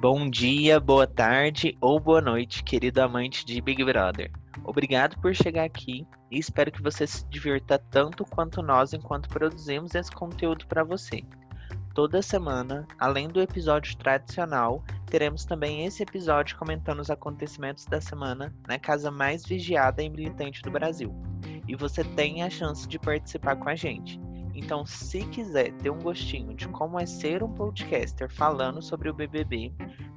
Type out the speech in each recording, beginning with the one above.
Bom dia, boa tarde ou boa noite, querido amante de Big Brother. Obrigado por chegar aqui e espero que você se divirta tanto quanto nós enquanto produzimos esse conteúdo para você. Toda semana, além do episódio tradicional, teremos também esse episódio comentando os acontecimentos da semana na casa mais vigiada e militante do Brasil. E você tem a chance de participar com a gente. Então, se quiser ter um gostinho de como é ser um podcaster falando sobre o BBB,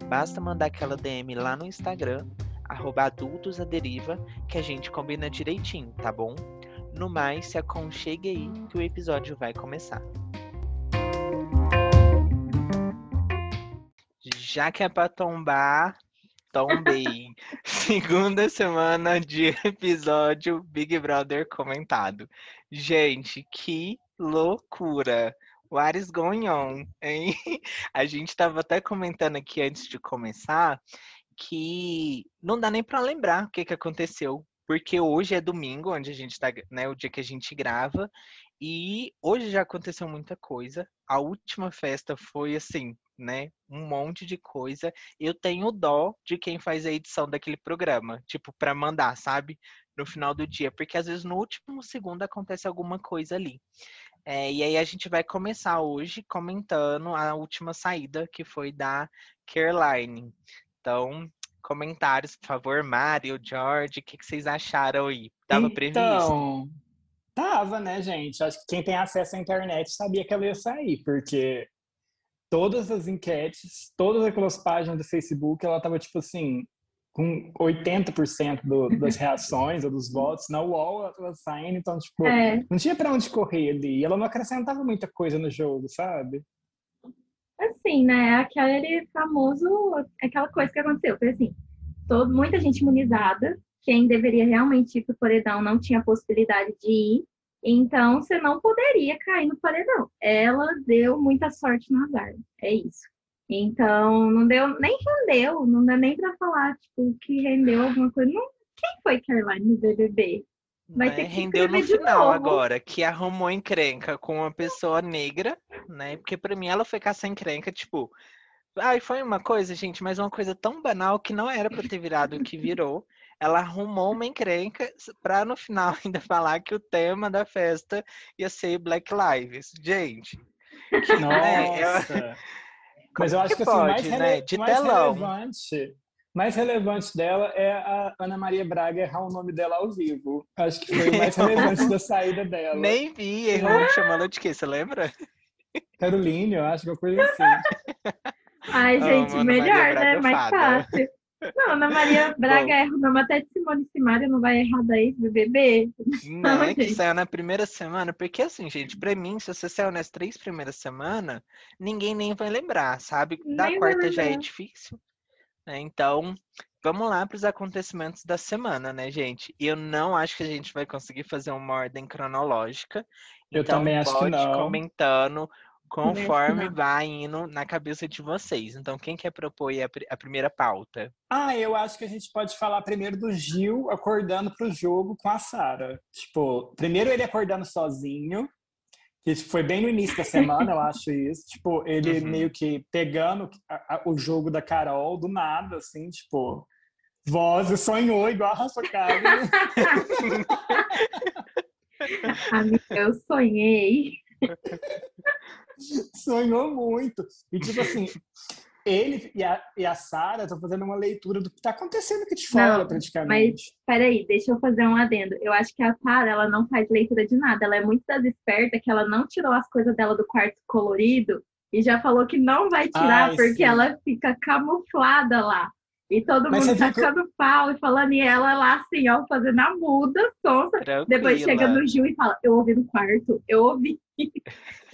basta mandar aquela DM lá no Instagram, adultosaderiva, que a gente combina direitinho, tá bom? No mais, se aconchegue aí que o episódio vai começar. Já que é pra tombar, tombei. Segunda semana de episódio Big Brother comentado. Gente, que loucura! What is going on? Hein? A gente estava até comentando aqui antes de começar que não dá nem para lembrar o que, que aconteceu, porque hoje é domingo, onde a gente está, né, o dia que a gente grava, e hoje já aconteceu muita coisa. A última festa foi assim, né, um monte de coisa. Eu tenho dó de quem faz a edição daquele programa, tipo para mandar, sabe? No final do dia, porque às vezes no último segundo acontece alguma coisa ali. É, e aí a gente vai começar hoje comentando a última saída, que foi da Caroline. Então, comentários, por favor, Mário, George, o que, que, vocês acharam aí? Tava então, previsto? Tava, né, gente? Acho que quem tem acesso à internet sabia que ela ia sair, porque todas as enquetes, todas aquelas páginas do Facebook, ela tava tipo assim, com 80% do, das reações ou dos votos na UOL ela saindo, então, tipo, é. não tinha para onde correr ali. E ela não acrescentava muita coisa no jogo, sabe? Assim, né? Aquele famoso, aquela coisa que aconteceu. Foi assim, todo, muita gente imunizada, quem deveria realmente ir pro paredão não tinha possibilidade de ir, então você não poderia cair no paredão. Ela deu muita sorte no azar, é isso. Então, não deu, nem rendeu, não dá nem para falar, tipo, que rendeu alguma coisa. Não, quem foi Caroline no BBB? Vai né? ter que rendeu no final novo. agora, que arrumou encrenca com uma pessoa negra, né? Porque para mim ela foi caçar encrenca, tipo, ai, foi uma coisa, gente, mas uma coisa tão banal que não era para ter virado o que virou. Ela arrumou uma encrenca para no final ainda falar que o tema da festa ia ser Black Lives. Gente, que, Nossa. Né? Mas eu acho que, que assim, mais, né? De mais relevante, mais relevante dela é a Ana Maria Braga errar o nome dela ao vivo. Acho que foi o mais relevante da saída dela. Nem vi, errou chamando de quê? Você lembra? Caroline, eu acho que é uma coisa assim. Ai, gente, melhor, né? Mais fácil. Não, Ana Maria Braga erra o nome até de Simone Simaria, não vai errar daí do bebê. Não, não é que saiu na primeira semana, porque assim, gente, pra mim, se você saiu nas três primeiras semanas, ninguém nem vai lembrar, sabe? Da nem quarta já é difícil. Né? Então, vamos lá para os acontecimentos da semana, né, gente? E eu não acho que a gente vai conseguir fazer uma ordem cronológica. Eu então, também acho que não. comentando conforme vai indo na cabeça de vocês. Então, quem quer propor a, a, primeira pauta? Ah, eu acho que a gente pode falar primeiro do Gil acordando para o jogo com a Sara. Tipo, primeiro ele acordando sozinho, que foi bem no início da semana, eu acho isso. Tipo, ele uhum. meio que pegando a, a, o jogo da Carol do nada, assim, tipo, voz, sonhou igual a Rafa Kalimann. Amiga, eu sonhei. Sonhou muito. E tipo assim, ele e a, e a Sara estão fazendo uma leitura do que está acontecendo aqui de fora, não, praticamente. Mas peraí, deixa eu fazer um adendo. Eu acho que a Sara ela não faz leitura de nada. Ela é muito das espertas que ela não tirou as coisas dela do quarto colorido e já falou que não vai tirar Ai, porque sim. ela fica camuflada lá. E todo Mas mundo tacando que... pau e falando, e ela lá assim, ó, fazendo a muda, sonsa. Tranquila. Depois chega no Gil e fala, eu ouvi no quarto, eu ouvi.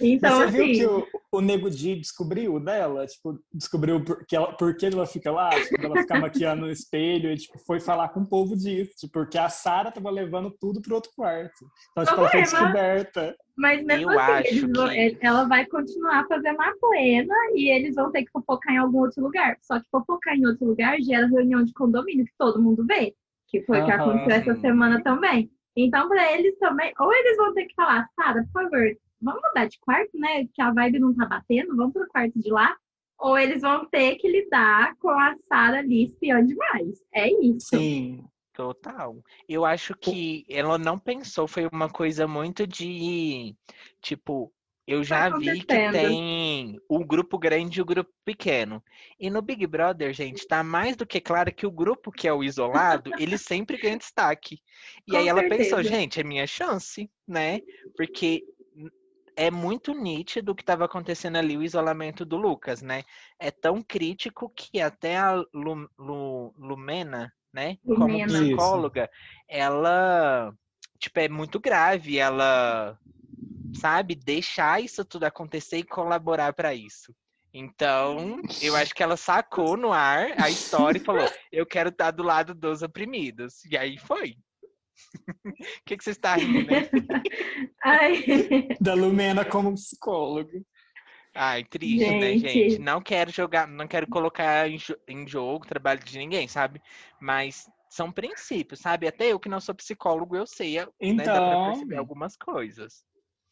Então, Mas você assim... viu que o, o Nego Di descobriu dela? Tipo, descobriu por que ela, por que ela fica lá? Tipo, ela fica maquiando no espelho e tipo, foi falar com o povo disso. Tipo, porque a Sara tava levando tudo pro outro quarto. Então, tipo, ela foi descoberta. Mas mesmo Eu assim, vão, que... É, ela vai continuar fazendo a plena e eles vão ter que fofocar em algum outro lugar. Só que fofocar em outro lugar gera reunião de condomínio que todo mundo vê. Que foi o que aconteceu essa semana também. Então, para eles também, ou eles vão ter que falar, Sara, por favor, vamos mudar de quarto, né? Que a vibe não tá batendo, vamos pro quarto de lá. ou eles vão ter que lidar com a Sarah ali espiando demais. É isso. Sim. Total. Eu acho que ela não pensou, foi uma coisa muito de tipo, eu já vi que tem o grupo grande e o grupo pequeno. E no Big Brother, gente, tá mais do que claro que o grupo que é o isolado, ele sempre ganha destaque. E Com aí ela pensou, gente, é minha chance, né? Porque é muito nítido o que estava acontecendo ali, o isolamento do Lucas, né? É tão crítico que até a Lu- Lu- Lumena, né, como. Isso. psicóloga, ela, tipo, é muito grave, ela, sabe, deixar isso tudo acontecer e colaborar para isso. Então, eu acho que ela sacou no ar a história e falou: eu quero estar do lado dos oprimidos. E aí foi. O que, que você está rindo, né? Ai, Da Lumena como psicóloga. Ai, triste, né, Gente. gente? Não quero jogar, não quero colocar em, em jogo o trabalho de ninguém, sabe? Mas são princípios, sabe? Até eu que não sou psicólogo, eu sei, né? Dá pra Então, perceber algumas coisas.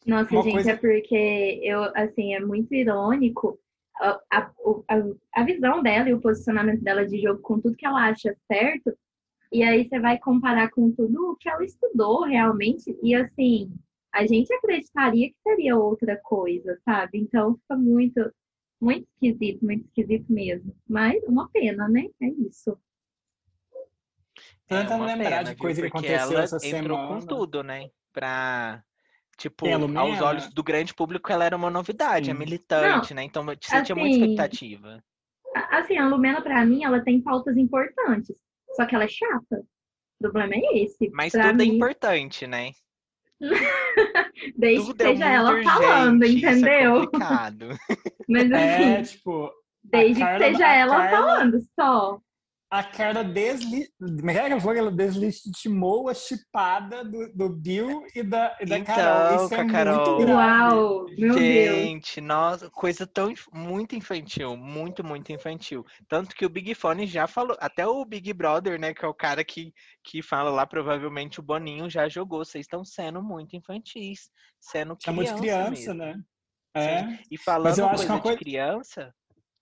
Nossa, Uma gente, coisa- é porque eu, assim, é muito irônico a, a, a, a visão dela e o posicionamento dela de jogo com tudo que ela acha certo. E aí você vai comparar com tudo o que ela estudou realmente. E assim, a gente acreditaria que seria outra coisa, sabe? Então fica muito, muito esquisito, muito esquisito mesmo. Mas uma pena, né? É isso. É Tentando uma lembrar pena, de coisa que aconteceu ela essa entrou semana. com tudo, né? Pra, tipo, a aos olhos do grande público, ela era uma novidade, é Sim. militante, né? Então você tinha muita assim, expectativa. Assim, a Lumena, pra mim, ela tem pautas importantes. Só que ela é chata. O problema é esse. Mas pra tudo é mim, importante, né? desde Tudo que é seja muito ela urgente, falando, isso é entendeu? complicado. Mas É, assim, tipo, desde Carla- que seja a ela Carla- falando só. A Carla desli... Como é que ela deslegitimou a chipada do, do Bill e da, e da Então, Carol. Isso é a Carol. muito grave. Uau, meu Deus. Gente, nossa, coisa tão muito infantil, muito, muito infantil. Tanto que o Big Fone já falou, até o Big Brother, né, que é o cara que, que fala lá, provavelmente o Boninho já jogou. Vocês estão sendo muito infantis, sendo É muito criança criança, mesmo. né? É. E falando coisa uma de coisa- criança,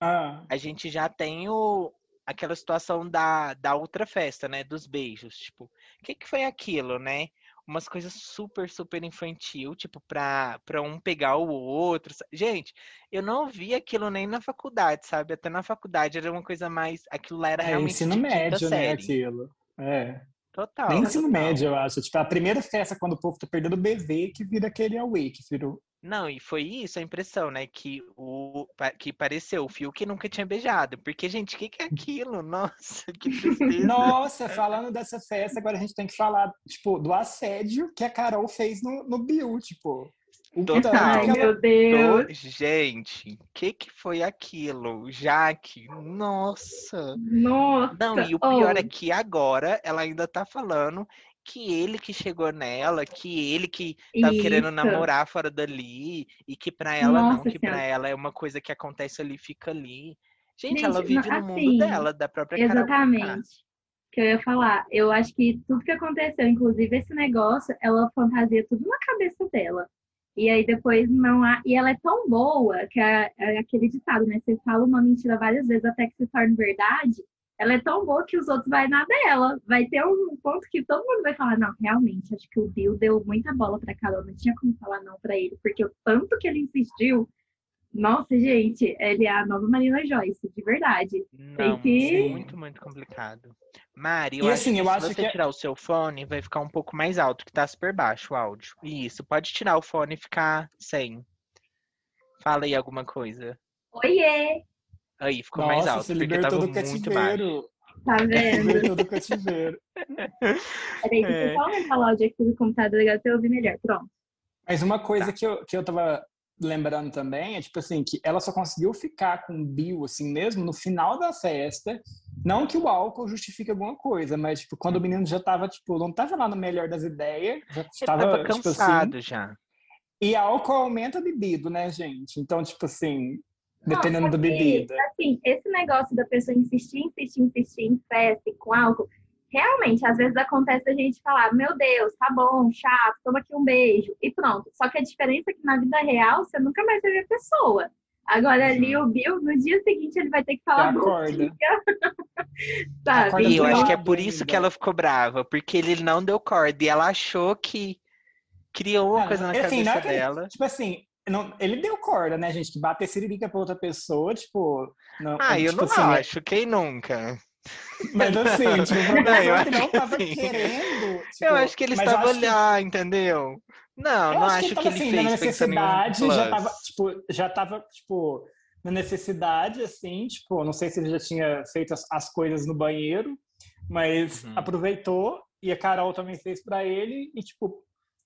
Ah, a gente já tem o, aquela situação da, da outra festa, né? Dos beijos. Tipo, o que, que foi aquilo, né? Umas coisas super, super infantil, tipo, pra, pra um pegar o outro. Gente, eu não vi aquilo nem na faculdade, sabe? Até na faculdade era uma coisa mais. Aquilo lá era é realmente ensino médio, né, aquilo. É. Total. Nem ensino total. médio, eu acho. Tipo, a primeira festa, quando o povo tá perdendo o bebê, que vira aquele away, que virou. Não, e foi isso a impressão, né? Que o que pareceu o Fiuk nunca tinha beijado. Porque, gente, o que, que é aquilo? Nossa, que tristeza. Nossa, falando dessa festa, agora a gente tem que falar, tipo, do assédio que a Carol fez no, no Bill, tipo. O Total. Ai, que ela meu Deus. Gente, o que que foi aquilo? Jaque, nossa. Nossa. Não, e o pior Oh, é que agora ela ainda tá falando que ele que chegou nela, que ele que tá querendo namorar fora dali, e que pra ela não, Nossa que pra Senhora. ela é uma coisa que acontece ali, fica ali. Gente, Gente, ela não, vive no mundo assim, dela, da própria. Exatamente. Que eu ia falar. Eu acho que tudo que aconteceu, inclusive esse negócio, ela fantasia tudo na cabeça dela. E aí depois não há. E ela é tão boa que é, é aquele ditado, né? Você fala uma mentira várias vezes até que se torne verdade. Ela é tão boa que os outros vai na dela. Vai ter um ponto que todo mundo vai falar: não, realmente, acho que o Bill deu muita bola pra Carol. Não tinha como falar não pra ele, porque o tanto que ele insistiu. Nossa, gente, ele é a nova Marina Joyce, de verdade. Não, que- muito, muito complicado. Mari, eu E acho assim, que eu se acho você que é- tirar o seu fone, vai ficar um pouco mais alto, que tá super baixo o áudio. Isso, pode tirar o fone e ficar sem. Fala aí alguma coisa. Oiê! Aí, ficou mais Nossa, alto, se porque libertou tava do muito baixo. cativeiro. Tá vendo? Libertou do cativeiro. Peraí, deixa É. eu só aumentar o áudio aqui do computador legal pra eu ouvir melhor. Pronto. Mas uma coisa Tá. que, eu, que eu tava lembrando também é, tipo assim, que ela só conseguiu ficar com o Bill, assim mesmo, no final da festa. Não que o álcool justifique alguma coisa, mas, tipo, quando o menino já tava, tipo, não tava lá no melhor das ideias, já tava, tava tipo assim... cansado já. E álcool aumenta a bebida, né, gente? Então, tipo assim, dependendo Não, da bebida. Assim, esse negócio da pessoa insistir, insistir, insistir em festa e com álcool, realmente, às vezes acontece a gente falar, meu Deus, tá bom, chato, toma aqui um beijo, e pronto. Só que a diferença é que na vida real, você nunca mais vai ver a pessoa. Agora ali o Bill, no dia seguinte, ele vai ter que falar bom acorda. dia. Sabe? Acorda E eu acho que é por isso que ela ficou brava, porque ele não deu corda e ela achou que criou uma Cara, coisa na assim, não cabeça é que dela. Tipo assim, não- ele deu corda, né, gente? Que bater siririca pra outra pessoa, tipo. Não, Ah, eu tipo não assim, é- acho, quem nunca? Mas assim, tipo, Não, eu que ele não acho que tava querendo. eu tipo, acho que ele eu estava acho que- lá, entendeu? Não, Eu não acho acho que que ele ele tava assim, na fez pensando em um necessidade, já tava, tipo, já tava, tipo, na necessidade, assim, tipo, não sei se ele já tinha feito as, as coisas no banheiro, mas Uhum. aproveitou e a Carol também fez pra ele e, tipo,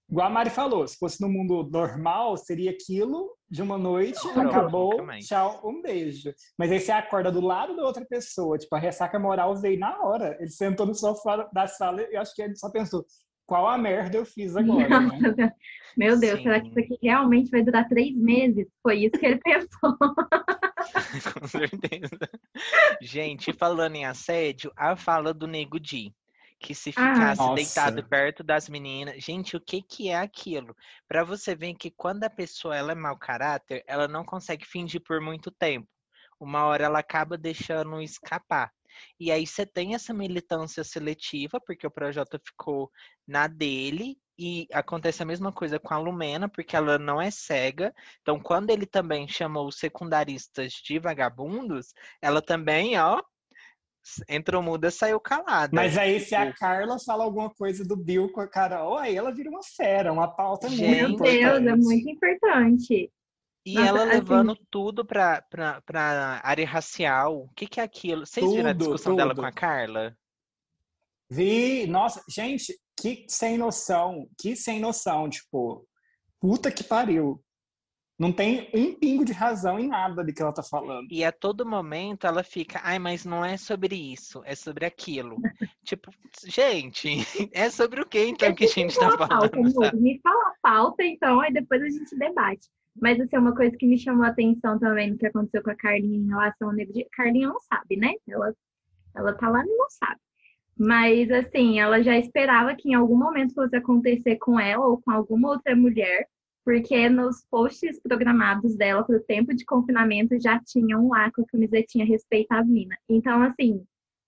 igual a Mari falou, se fosse no mundo normal, seria aquilo de uma noite, acabou, tchau, um beijo. Mas aí você acorda do lado da outra pessoa, tipo, a ressaca moral veio na hora. Ele sentou no sofá da sala e eu acho que ele só pensou, qual a merda eu fiz agora, né? Meu Deus, será que Sim. isso aqui realmente vai durar três meses? Foi isso que ele pensou. Com certeza. Gente, falando em assédio, a fala do Nego Di. Que se Ah. ficasse Nossa. deitado perto das meninas. Gente, o que que é aquilo? Pra você ver que quando a pessoa ela é mau caráter, ela não consegue fingir por muito tempo. Uma hora ela acaba deixando escapar. E aí você tem essa militância seletiva, porque o Projota ficou na dele, e acontece a mesma coisa com a Lumena, porque ela não é cega. Então, quando ele também chamou os secundaristas de vagabundos, ela também, ó, entrou muda, saiu calada. Mas aí, se a Carla fala alguma coisa do Bill com a Carol, aí ela vira uma fera, uma pauta muito Gente. Meu importante. Deus, é muito importante. E Nossa, ela assim- levando tudo pra, pra, pra área racial. O que, que é aquilo? Vocês viram a Tudo, discussão dela tudo. com a Carla? Vi, nossa, gente, que sem noção, que sem noção, tipo, puta que pariu. Não tem um pingo de razão em nada do que ela tá falando. E a todo momento ela fica, ai, mas não é sobre isso, é sobre aquilo. tipo, gente, é sobre o que então que a gente tá pauta, falando? amor. Me fala a pauta, então, aí depois a gente debate. Mas, assim, uma coisa que me chamou a atenção também no que aconteceu com a Carlinha em relação ao Nego de... Carlinha não sabe, né? Ela, ela tá lá e não sabe. Mas, assim, ela já esperava que em algum momento fosse acontecer com ela ou com alguma outra mulher, porque nos posts programados dela para o tempo de confinamento já tinham lá com a camisetinha Respeita as Minas. Então, assim,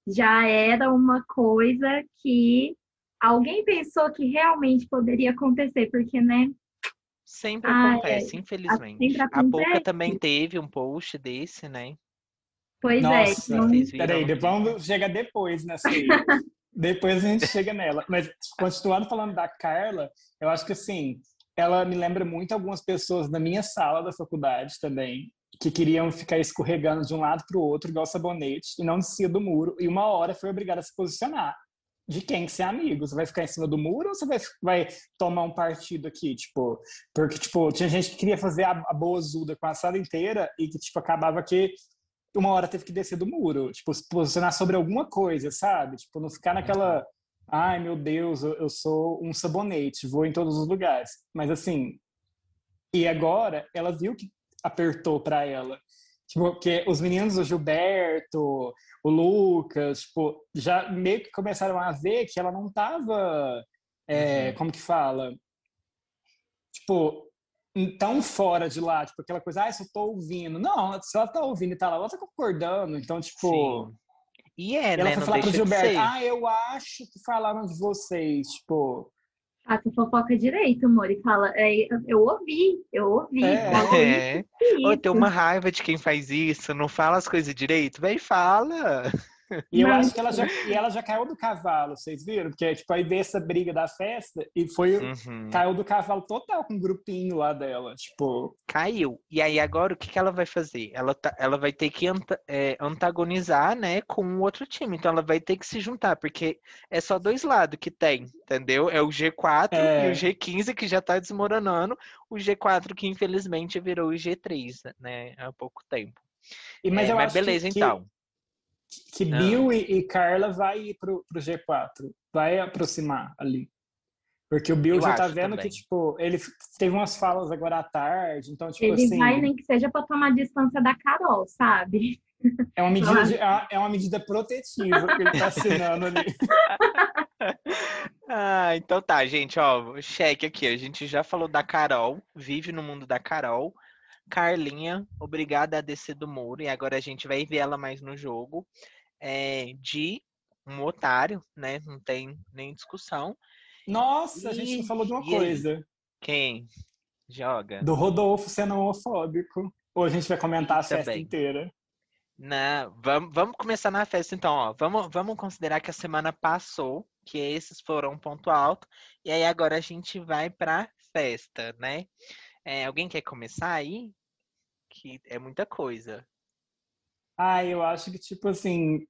já era uma coisa que alguém pensou que realmente poderia acontecer, porque, né? Sempre Ai, acontece, infelizmente. sempre A Boca acontece. também teve um post desse, né? Pois é. Nossa, Então, Vocês viram peraí, no de- vídeo? vamos chegar depois nessa aí. depois a gente chega nela. Mas, continuando falando da Carla, eu acho que, assim, ela me lembra muito algumas pessoas da minha sala da faculdade também, que queriam ficar escorregando de um lado para o outro, igual sabonete, e não descia do muro, e uma hora foi obrigada a se posicionar. De quem que ser amigo? Você vai ficar em cima do muro ou você vai, vai tomar um partido aqui? Tipo, porque, tipo, tinha gente que queria fazer a, a boa zuda com a sala inteira e que, tipo, acabava que uma hora teve que descer do muro, tipo, se posicionar sobre alguma coisa, sabe? Tipo, não ficar naquela, ai meu Deus, eu, eu sou um sabonete, vou em todos os lugares. Mas assim, e agora ela viu que apertou para ela. Tipo, porque os meninos, o Gilberto, o Lucas, tipo, já meio que começaram a ver que ela não tava, é, Uhum. como que fala? Tipo, tão fora de lá, tipo, aquela coisa, ah, eu só tô ouvindo. Não, se ela tá ouvindo e tá lá, ela tá concordando. Então, tipo, Sim. E é, ela né? foi Não falar pro Gilberto, ah, eu acho que falaram de vocês, tipo, faça fofoca direito, amor, e fala, é, eu ouvi, eu ouvi. É. falou É. tem uma raiva de quem faz isso, não fala as coisas direito. Vai, fala. E eu acho que ela já, e ela já caiu do cavalo, vocês viram? Porque, tipo, aí veio essa briga da festa e foi, Uhum. caiu do cavalo total com um grupinho lá dela, tipo, Caiu. E aí agora o que que ela vai fazer? Ela, tá, ela vai ter que anta- é, antagonizar, né, com o outro time. Então ela vai ter que se juntar, porque é só dois lados que tem, entendeu? É o G4 É. e o G15 que já tá desmoronando. O G4 que infelizmente virou o G3, né, há pouco tempo. e, mas É, eu acho que- beleza que, então. que Ah. Bill e, e Carla vai ir pro, pro G4, vai aproximar ali. Porque o Bill Eu já tá vendo também. que, tipo, ele teve umas falas agora à tarde, então, tipo Ele assim, vai nem que seja pra tomar distância da Carol, sabe? é uma medida, de- é- é uma medida protetiva que ele tá assinando ali. Ah, então tá, gente, ó, cheque aqui. A gente já falou da Carol, vive no mundo da Carol. Carlinha, obrigada a descer do muro, e agora a gente vai ver ela mais no jogo, é, de um otário, né? Não tem nem discussão. Nossa, a gente não falou de uma E aí? coisa. Quem joga? Do Rodolfo sendo homofóbico. Ou a gente vai comentar a festa bem. inteira. Não, vamos, vamos começar na festa então, ó. Vamos, vamos considerar que a semana passou, que esses foram um ponto alto, e aí agora a gente vai pra festa, né? É, alguém quer começar aí? Que é muita coisa. Ah, eu acho que, tipo assim,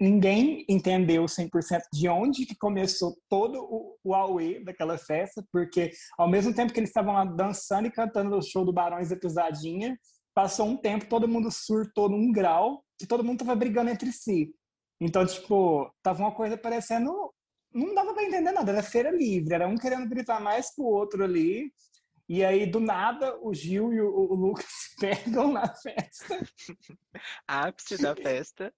ninguém entendeu 100% de onde que começou todo o, o daquela festa, porque ao mesmo tempo que eles estavam lá dançando e cantando no show do Barões da Pisadinha, passou um tempo, todo mundo surtou num grau, que todo mundo tava brigando entre si. Então, tipo, tava uma coisa parecendo... Não dava pra entender nada, era feira livre, era um querendo gritar mais que o outro ali, e aí, do nada, o Gil e o, o Lucas se pegam na festa. Ápice da festa.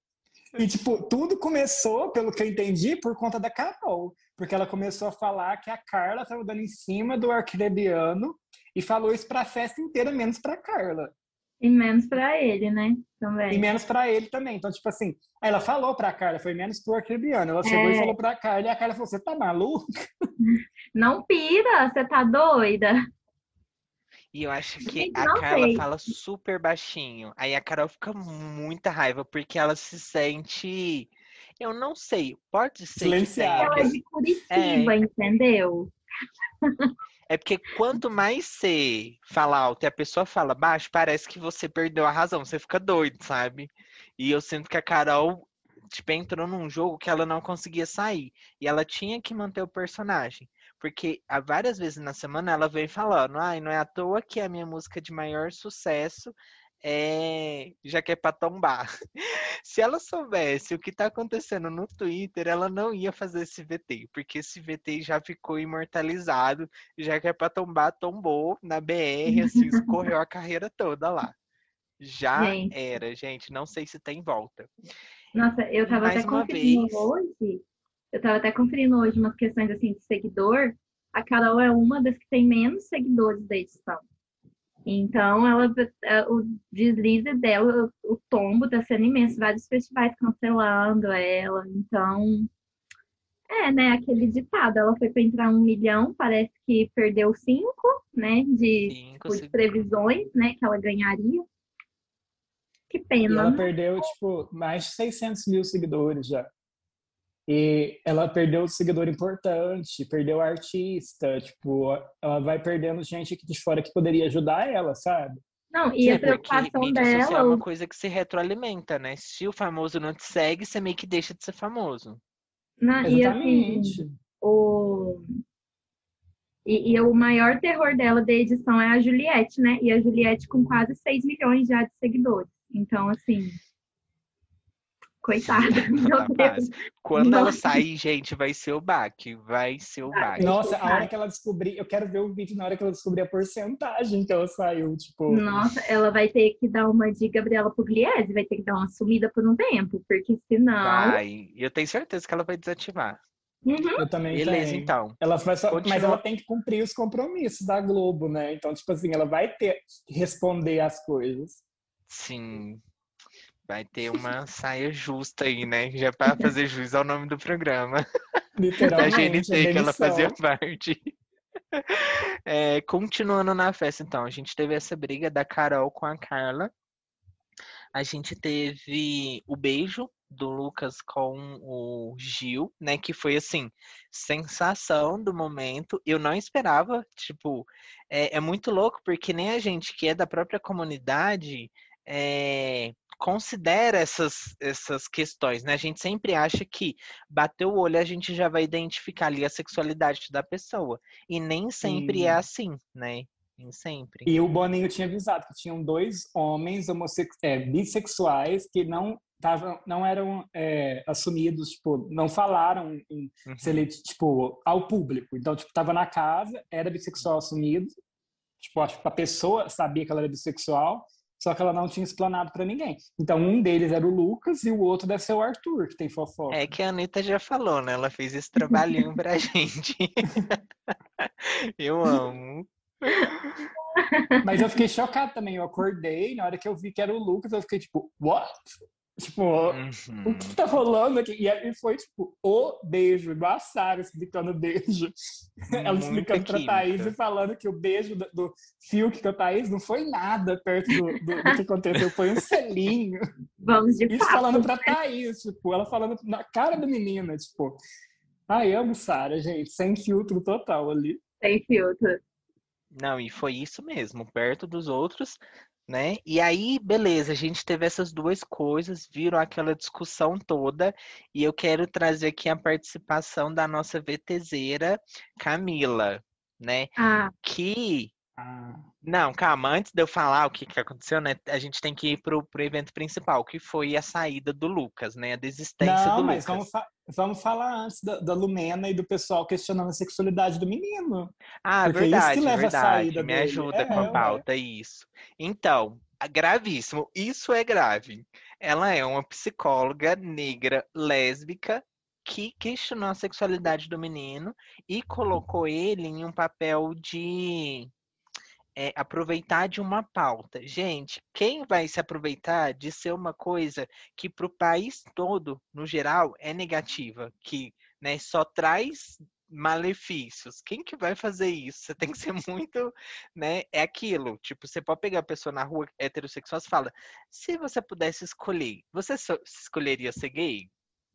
E, tipo, tudo começou, pelo que eu entendi, por conta da Carol. Porque ela começou a falar que a Carla estava dando em cima do arcrebiano e falou isso pra festa inteira, menos pra Carla. E menos pra ele, né? E Também. menos pra ele também. Então, tipo assim, aí ela falou pra Carla, foi menos pro arcrebiano. Ela chegou e É. falou pra Carla, e a Carla falou: Você tá maluco? Não pira, você tá doida? E eu acho que a Carla sei. fala super baixinho. Aí a Carol fica muita raiva, porque ela se sente. Eu não sei, pode ser Silenciada. Ela é de Curitiba, É. entendeu? É porque quanto mais você fala alto e a pessoa fala baixo, parece que você perdeu a razão, você fica doido, sabe? E eu sinto que a Carol, tipo, entrou num jogo que ela não conseguia sair. E ela tinha que manter o personagem. Porque há várias vezes na semana ela vem falando, ai, não é à toa que a minha música de maior sucesso é Já que é pra tombar. Se ela soubesse o que tá acontecendo no Twitter, ela não ia fazer esse VT, porque esse VT já ficou imortalizado já que é pra tombar, tombou na BR, assim, escorreu a carreira toda lá. Já Gente. era, gente. Não sei se tem volta. Nossa, eu tava Mais até conferindo vez. hoje. Eu tava até conferindo hoje umas questões assim de seguidor. A Carol é uma das que tem menos seguidores da edição. Então, ela, é, o deslize dela, o, tombo tá sendo imenso. Vários festivais cancelando ela. Então, é, né? Aquele ditado. Ela foi para entrar um milhão, parece que perdeu cinco, né? De, Cinco de previsões, né? Que ela ganharia. Que E pena. ela né? perdeu, tipo, mais de 600 mil seguidores já. E ela perdeu um seguidor importante, perdeu artista, tipo, ela vai perdendo gente aqui de fora que poderia ajudar ela, sabe? Não, e É, a preocupação mídia social é dela, uma coisa que se retroalimenta, né? Se o famoso não te segue, você meio que deixa de ser famoso. né, e assim, o, e, e o maior terror dela da edição é a Juliette, né? E a Juliette com quase 6 milhões já de seguidores. Então, assim, coitada, meu Rapaz, Deus. quando ela Nossa. sair, gente, vai ser o baque. Vai ser o baque. Nossa, a hora que ela descobrir, eu quero ver o vídeo na hora que ela descobrir a porcentagem que ela saiu, tipo, Nossa, ela vai ter que dar uma de Gabriela Pugliese, vai ter que dar uma sumida por um tempo, porque senão. Vai. E eu tenho certeza que ela vai desativar. Uhum. eu também Beleza, tenho. então. Ela vai só- mas ela tem que cumprir os compromissos da Globo, né? Então, tipo assim, ela vai ter que responder as coisas. Sim. Vai ter uma saia justa aí, né? Já para fazer jus ao nome do programa. Da Literalmente. GNT a que ela fazia parte. É, continuando na festa, então, a gente teve essa briga da Carol com a Carla. A gente teve o beijo do Lucas com o Gil, né? Que foi assim, sensação do momento. Eu não esperava, tipo, é, é muito louco, porque nem a gente que é da própria comunidade é, considera essas, essas questões, né? A gente sempre acha que bateu o olho, a gente já vai identificar ali a sexualidade da pessoa. E nem sempre é Sim. assim, né? Nem sempre. E o Boninho tinha avisado que tinham dois homens é, bissexuais que não tavam, não eram é, assumidos, tipo, não falaram em, Uhum. se ele, tipo, ao público. Então, tipo, tava na casa, era bissexual assumido. Tipo, acho que a pessoa sabia que ela era bissexual, só que ela não tinha explanado pra ninguém. Então, um deles era o Lucas e o outro deve ser o Arthur, que tem fofoca. É que a Anitta já falou, né? Ela fez esse trabalhinho pra gente. Eu amo. Mas eu fiquei chocado também. Eu acordei, na hora que eu vi que era o Lucas, eu fiquei tipo, what? Tipo, uhum. o que tá rolando aqui? E foi, tipo, o beijo, igual a Sarah explicando o beijo. Ela explicando pra. Thaís e falando que o beijo do, do Fiuk com a Thaís não foi nada perto do, do, do que aconteceu, foi um selinho. Vamos de Isso papo, falando pra Thaís, tipo, ela falando na cara da menina, tipo. Ai, amo Sarah, gente, sem filtro total ali. Sem filtro. Não, e foi isso mesmo, perto dos outros, né? E aí, beleza, a gente teve essas duas coisas, viram aquela discussão toda, e eu quero trazer aqui a participação da nossa VTZera, Camila, né? Ah. Que ah. Não, calma, antes de eu falar o que, que aconteceu, né? A gente tem que ir pro, pro evento principal, que foi a saída do Lucas, né? A desistência Não, do mas Lucas. Vamos, fa vamos falar antes da, da, Lumena e do pessoal questionando a sexualidade do menino. Ah, Porque verdade, é isso que leva verdade. A saída Me dele. ajuda é, com a pauta, é. isso. Então, gravíssimo, isso é grave. Ela é uma psicóloga negra lésbica que questionou a sexualidade do menino e colocou ele em um papel de é, aproveitar de uma pauta. Gente, quem vai se aproveitar de ser uma coisa que para o país todo, no geral, é negativa, que né, só traz malefícios. Quem que vai fazer isso? Você tem que ser muito, né? É aquilo. Tipo, você pode pegar a pessoa na rua heterossexual e fala: se você pudesse escolher, você escolheria ser gay?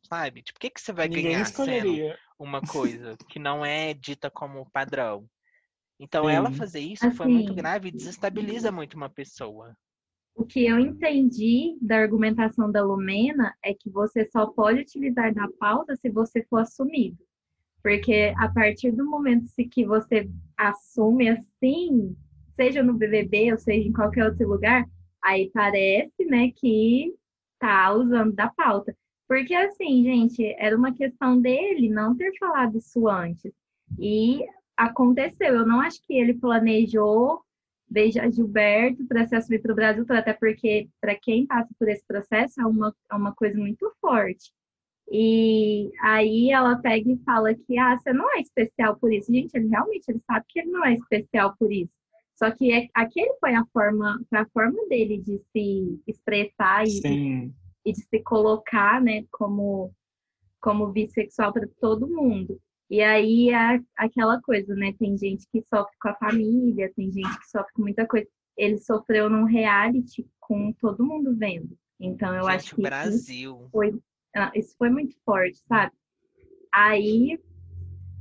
Sabe? Tipo, o que, que você vai Ninguém ganhar escolheria. sendo uma coisa que não é dita como padrão? Então, Sim. ela fazer isso assim, foi muito grave e desestabiliza muito uma pessoa. O que eu entendi da argumentação da Lumena é que você só pode utilizar da pauta se você for assumido. Porque a partir do momento que você assume assim, seja no BBB ou seja em qualquer outro lugar, aí parece, né, que tá usando da pauta. Porque assim, gente, era uma questão dele não ter falado isso antes. E aconteceu. Eu não acho que ele planejou beijar Gilberto para se assumir para o Brasil, até porque, para quem passa por esse processo, é uma, é uma coisa muito forte. E aí ela pega e fala que ah, você não é especial por isso. Gente, ele realmente ele sabe que ele não é especial por isso. Só que é, aquele foi a forma, a forma dele de se expressar e, e, de se colocar, né, como como bissexual para todo mundo. E aí é aquela coisa, né? Tem gente que sofre com a família, tem gente que sofre com muita coisa. Ele sofreu num reality com todo mundo vendo. Então eu gente, acho que Brasil. Isso foi, ah, isso foi muito forte, sabe? Aí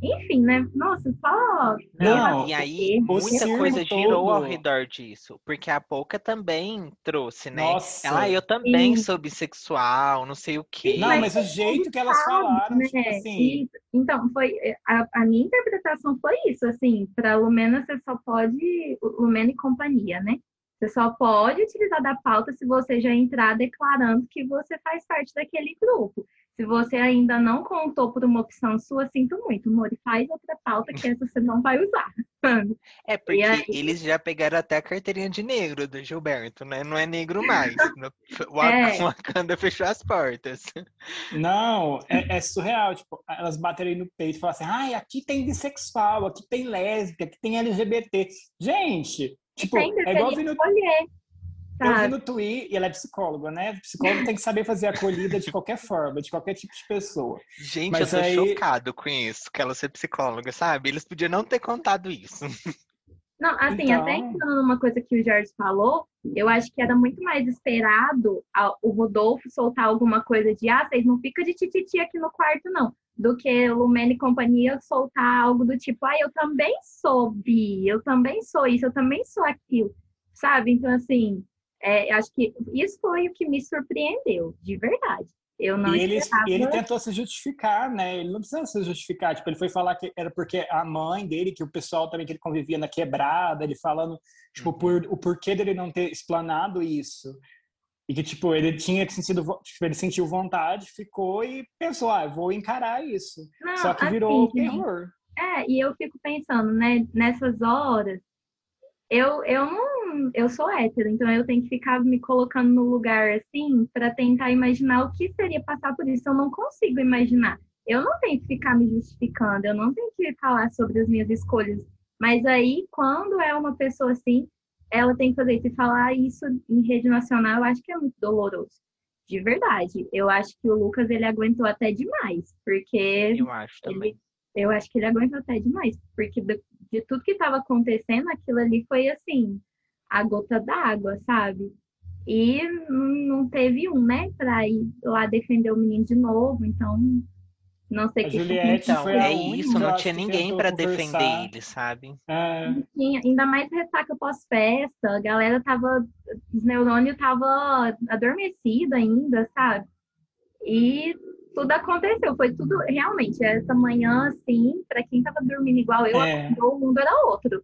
enfim, né? Nossa, só. Não, e aí muita coisa girou todo. ao redor disso. Porque a Pouca também trouxe, né? Nossa. Ela, eu também Sim. sou bissexual, não sei o quê. Não, mas, o jeito que elas falaram, né? tipo assim. então, foi. A, a, minha interpretação foi isso, assim, para Lumena você só pode. Lumena e companhia, né? Você só pode utilizar da pauta se você já entrar declarando que você faz parte daquele grupo. Se você ainda não contou por uma opção sua, sinto muito, Mori, faz outra pauta que essa você não vai usar. É, porque aí... eles já pegaram até a carteirinha de negro do Gilberto, né? Não é negro mais. O é. Wakanda fechou as portas. Não, é, é, surreal. Tipo, elas baterem no peito e falam assim: ai, aqui tem bissexual, aqui tem lésbica, aqui tem LGBT. Gente, tipo, é igual vir no... escolher. Eu vi no Twitter, e ela é psicóloga, né? Psicólogo tem que saber fazer acolhida de qualquer forma, de qualquer tipo de pessoa. Gente, Mas eu tô aí... chocado com isso, que ela ser psicóloga, sabe? Eles podiam não ter contado isso. Não, assim, então... até entrando numa coisa que o Jorge falou, eu acho que era muito mais esperado o Rodolfo soltar alguma coisa de ah, vocês não ficam de tititi aqui no quarto, não. Do que o Lumene e companhia soltar algo do tipo, ah, eu também sou bi, eu também sou isso, eu também sou aquilo. Sabe? Então, assim, é, acho que isso foi o que me surpreendeu, de verdade. Eu não e ele, esperava... ele tentou se justificar, né? Ele não precisa se justificar. Tipo, ele foi falar que era porque a mãe dele, que o pessoal também que ele convivia na quebrada, ele falando, tipo, uhum. por, o porquê dele não ter explanado isso. E que, tipo, ele tinha sentido, tipo, ele sentiu vontade, ficou e pensou, ah, vou encarar isso. Não, Só que virou assim, terror. É, e eu fico pensando, né, nessas horas, eu, eu não eu sou hétero, então eu tenho que ficar me colocando no lugar assim para tentar imaginar o que seria passar por isso. Eu não consigo imaginar. Eu não tenho que ficar me justificando, eu não tenho que falar sobre as minhas escolhas Mas aí, quando é uma pessoa assim, ela tem que fazer isso. E falar isso em rede nacional, eu acho que é muito doloroso. De verdade. Eu acho que o Lucas, ele aguentou até demais. Porque... Eu acho também. Ele, eu acho que ele aguentou até demais. Porque de, de tudo que estava acontecendo, aquilo ali foi, assim, a gota d'água, sabe? E não teve um, né, para ir lá defender o menino de novo. Então, não sei A que Juliette Então, foi é isso, não tinha ninguém conversar. defender ele, sabe? É, tinha, ainda mais ressaca pós-festa, a galera tava, os neurônios tava adormecido ainda, sabe? E tudo aconteceu, foi tudo, realmente, essa manhã, assim, pra quem tava dormindo igual eu, É. acordou, o mundo era outro.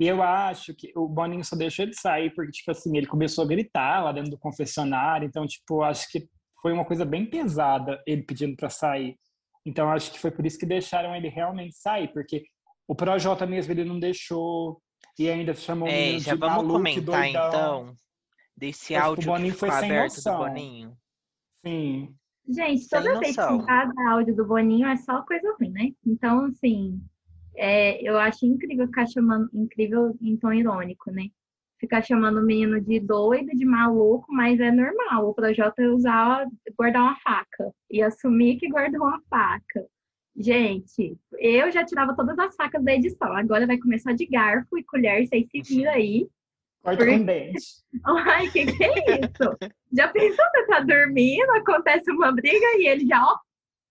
E eu acho que o Boninho só deixou ele sair porque, tipo assim, ele começou a gritar lá dentro do confessionário. Então, tipo, acho que foi uma coisa bem pesada ele pedindo para sair. Então, acho que foi por isso que deixaram ele realmente sair, porque o Projota mesmo ele não deixou e ainda chamou o É, menino já de vamos maluco, comentar doidão. então desse Acho que o áudio que Boninho foi sem aberto do noção. Boninho. Sim. Gente, Sem toda vez que noção. cada áudio do Boninho é só coisa ruim, né? Então, assim, é, eu acho incrível ficar chamando, incrível em tom irônico, né? Ficar chamando o menino de doido, de maluco, mas é normal. O Projota usar, guardar uma faca e assumir que guardou uma faca. Gente, eu já tirava todas as facas da edição. Agora vai começar de garfo e colher, vocês se viram aí. Corta dente. Ai, que que é isso? Já pensou você tá dormindo, acontece uma briga e ele já, ó,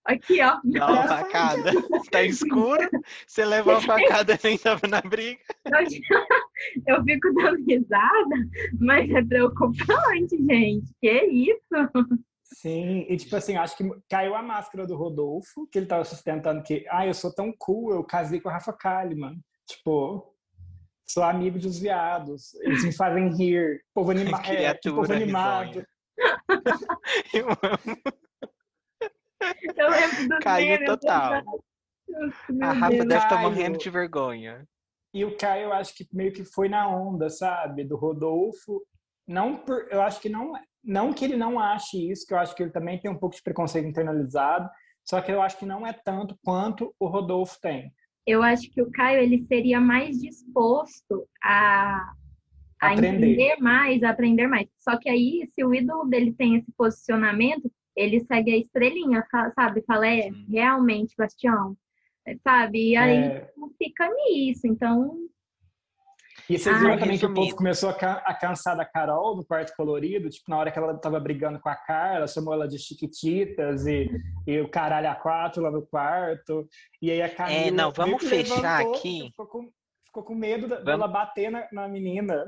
aqui, ó. Dá uma facada. Tá escuro, você levou a facada nem tava na briga. Eu, fico dando risada, mas é preocupante, gente. Que isso? Sim, e tipo assim, acho que caiu a máscara do Rodolfo, que ele tava sustentando que, ah, eu sou tão cool, eu casei com a Rafa Kalimann. Tipo, sou amigo dos viados, eles me fazem rir. Povo, anima é, que povo Criatura animado. risonha. Eu amo. Eu lembro do Caiu eu total. Meu A Rafa Deus. deve estar Caio. morrendo de vergonha. E o Caio, eu acho que meio que foi na onda, sabe? Do Rodolfo. Não por, eu acho que não, não que ele não ache isso, que eu acho que ele também tem um pouco de preconceito internalizado, só que eu acho que não é tanto quanto o Rodolfo tem. Eu acho que o Caio ele seria mais disposto a, a Aprender. entender mais, a aprender mais. Só que aí, se o ídolo dele tem esse posicionamento, ele segue a estrelinha, sabe? Fala, é, realmente, Bastião, sabe? E aí É, fica nisso. Então, E vocês Ah, viram também que o povo começou a, ca- a cansar da Carol no quarto colorido, tipo, na hora que ela tava brigando com a Carla, chamou ela de chiquititas e, e o caralho a quatro lá no quarto. E aí a Camila. É, não, vamos fechar levantou, aqui. Ficou com, ficou com medo da- dela bater na, na menina.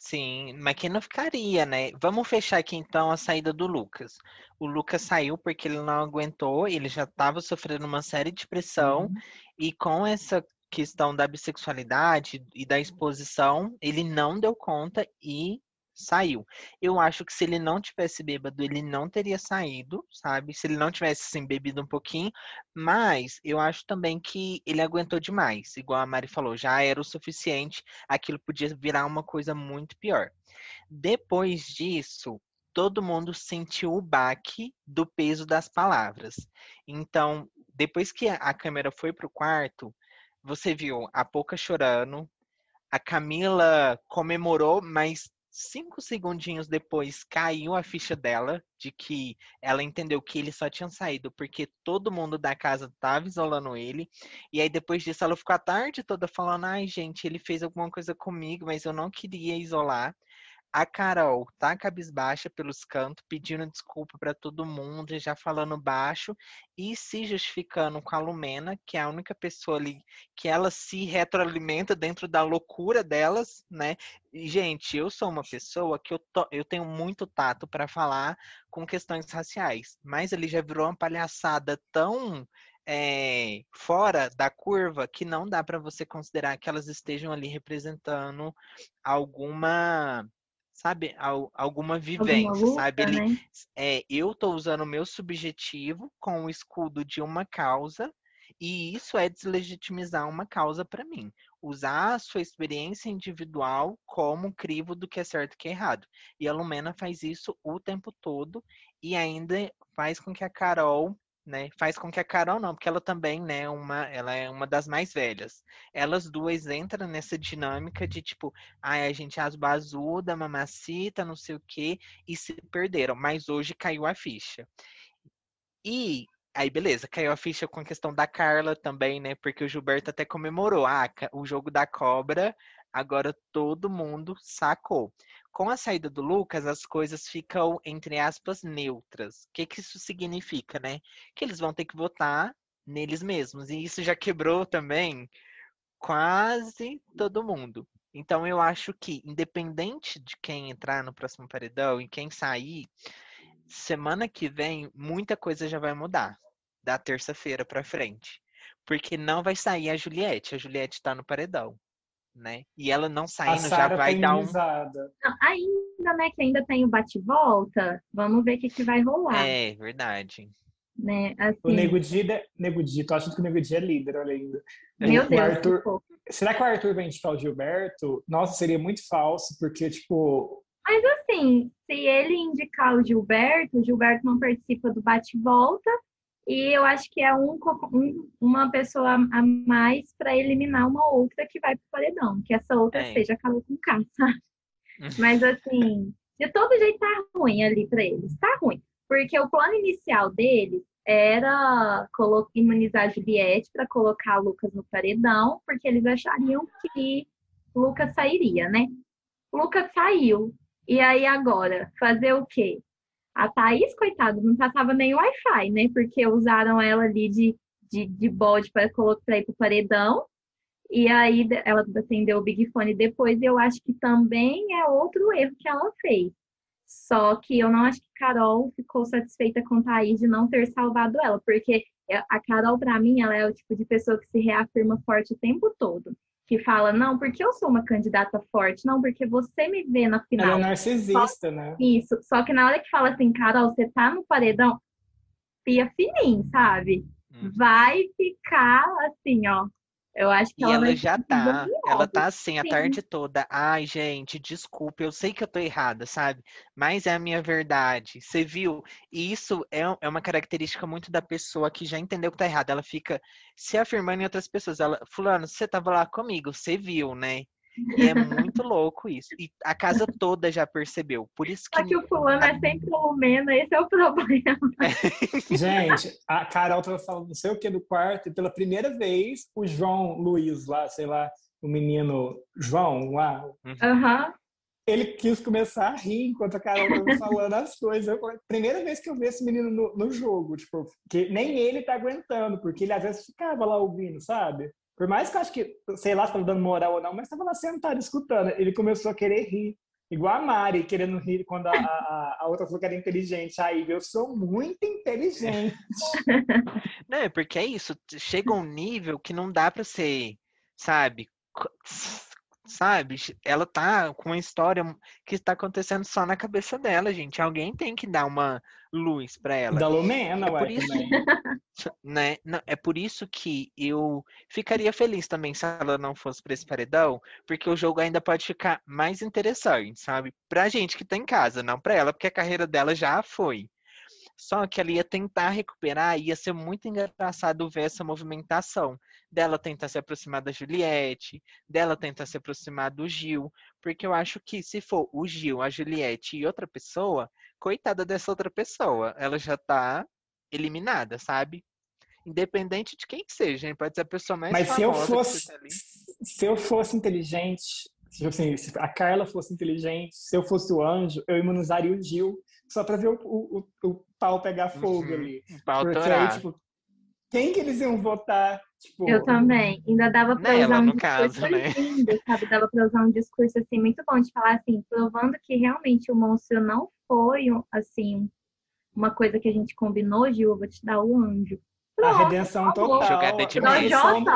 Sim, mas que não ficaria, né? Vamos fechar aqui então a saída do Lucas. O Lucas saiu porque ele não aguentou, ele já estava sofrendo uma série de pressão, e com essa questão da bissexualidade e da exposição, ele não deu conta e saiu. Eu acho que se ele não tivesse bêbado, ele não teria saído, sabe? Se ele não tivesse assim, bebido um pouquinho, mas eu acho também que ele aguentou demais, igual a Mari falou, já era o suficiente, aquilo podia virar uma coisa muito pior. Depois disso, todo mundo sentiu o baque do peso das palavras. Então, depois que a câmera foi pro quarto, você viu a Poca chorando, a Camila comemorou, mas cinco segundinhos depois caiu a ficha dela de que ela entendeu que ele só tinha saído porque todo mundo da casa estava isolando ele. E aí depois disso ela ficou a tarde toda falando: "Ai, gente, ele fez alguma coisa comigo, mas eu não queria isolar". A Carol tá cabisbaixa pelos cantos, pedindo desculpa para todo mundo, já falando baixo e se justificando com a Lumena, que é a única pessoa ali que ela se retroalimenta dentro da loucura delas, né? E, gente, eu sou uma pessoa que eu, to- eu tenho muito tato para falar com questões raciais, mas ele já virou uma palhaçada tão é, fora da curva que não dá para você considerar que elas estejam ali representando alguma, sabe, al- alguma alguma vivência, luta, sabe? Ele, né? é, eu estou usando o meu subjetivo com o escudo de uma causa, e isso é deslegitimizar uma causa para mim. Usar a sua experiência individual como crivo do que é certo e que é errado. E a Lumena faz isso o tempo todo, e ainda faz com que a Carol né? Faz com que a Carol não, porque ela também, né, uma, ela é uma das mais velhas. Elas duas entram nessa dinâmica de tipo, ai, a gente asbazuda, mamacita, não sei o quê, e se perderam. Mas hoje caiu a ficha. E aí, beleza, caiu a ficha com a questão da Carla também, né? Porque o Gilberto até comemorou, ah, o jogo da cobra, agora todo mundo sacou. Com a saída do Lucas, as coisas ficam, entre aspas, neutras. O que, que isso significa, né? Que eles vão ter que votar neles mesmos. E isso já quebrou também quase todo mundo. Então eu acho que, independente de quem entrar no próximo paredão e quem sair, semana que vem muita coisa já vai mudar da terça-feira para frente. Porque não vai sair a Juliette. A Juliette tá no paredão né? E ela não saindo já vai dar um. Não, ainda, né? Que ainda tem o bate-volta. Vamos ver o que, que vai rolar. É, verdade. Né? Assim... O Nego Di, Nego Di, tô achando que o Nego Di é líder, olha ainda. Meu o Deus, Arthur... Será que o Arthur vai indicar o Gilberto? Nossa, seria muito falso, porque, tipo. Mas assim, se ele indicar o Gilberto, o Gilberto não participa do bate-volta, e eu acho que é um, um, uma pessoa a mais para eliminar uma outra que vai para o paredão, que essa outra é. seja a Carol com K, sabe? Uhum. Mas assim, de todo jeito tá ruim ali para eles, tá ruim. Porque o plano inicial deles era imunizar a Juliette para colocar o Lucas no paredão, porque eles achariam que Lucas sairia, né? Lucas saiu. E aí agora, fazer o quê? A Thaís, coitada, não passava nem Wi-Fi, né? Porque usaram ela ali de, de, de bode para colocar ir pro paredão. E aí ela acendeu o Big Fone depois, e eu acho que também é outro erro que ela fez. Só que eu não acho que Carol ficou satisfeita com Thaís de não ter salvado ela, porque a Carol, para mim, ela é o tipo de pessoa que se reafirma forte o tempo todo que fala, não, porque eu sou uma candidata forte, não, porque você me vê na final. Ela é narcisista, só, né? Isso, só que na hora que fala assim, Carol, você tá no paredão, fia fininho, sabe? Hum. Vai ficar assim, ó, eu acho que e ela, ela já tá, ela tá assim a tarde toda. Ai, gente, desculpa, eu sei que eu tô errada, sabe? Mas é a minha verdade. Você viu? E isso é, é uma característica muito da pessoa que já entendeu que tá errada. Ela fica se afirmando em outras pessoas. Ela, fulano, você tava lá comigo, você viu, né? E é muito louco isso. E a casa toda já percebeu. Por isso que. Só que o fulano é sempre o Lumena, esse é o problema. Gente, a Carol tava falando não sei o que do quarto, e pela primeira vez, o João Luiz lá, sei lá, o menino João lá. Uhum. Ele quis começar a rir enquanto a Carol tava falando as coisas. primeira vez que eu vi esse menino no, no jogo, tipo, que nem ele tá aguentando, porque ele às vezes ficava lá ouvindo, sabe? Por mais que eu acho que, sei lá se estava dando moral ou não, mas estava lá sentado escutando. Ele começou a querer rir. Igual a Mari, querendo rir quando a, a, a outra falou que era inteligente. Aí, eu sou muito inteligente. Não, é porque é isso. Chega um nível que não dá para ser, sabe? Sabe? Ela tá com uma história que está acontecendo só na cabeça dela, gente. Alguém tem que dar uma luz para ela. Da Lumena, é ué, isso, né? Não, é por isso que eu ficaria feliz também se ela não fosse para esse paredão, porque o jogo ainda pode ficar mais interessante, sabe? Pra gente que tá em casa, não para ela, porque a carreira dela já foi. Só que ela ia tentar recuperar, ia ser muito engraçado ver essa movimentação dela tentar se aproximar da Juliette, dela tentar se aproximar do Gil, porque eu acho que se for o Gil, a Juliette e outra pessoa, coitada dessa outra pessoa, ela já tá eliminada, sabe? Independente de quem que seja, hein? pode ser a pessoa mais Mas se eu fosse, tá se eu fosse inteligente, se, assim, se a Carla fosse inteligente, se eu fosse o anjo, eu imunizaria o Gil só para ver o, o, o, pau pegar fogo uhum, ali. Pau Porque aí, tipo, quem que eles iam votar? Tipo... Eu também. Ainda dava para usar um no caso, né? lindo, sabe? Dava para usar um discurso assim muito bom de falar assim, provando que realmente o monstro não foi assim uma coisa que a gente combinou, Gil, eu vou te dar o anjo. Pronto, a redenção total. Jogada de a, construção do,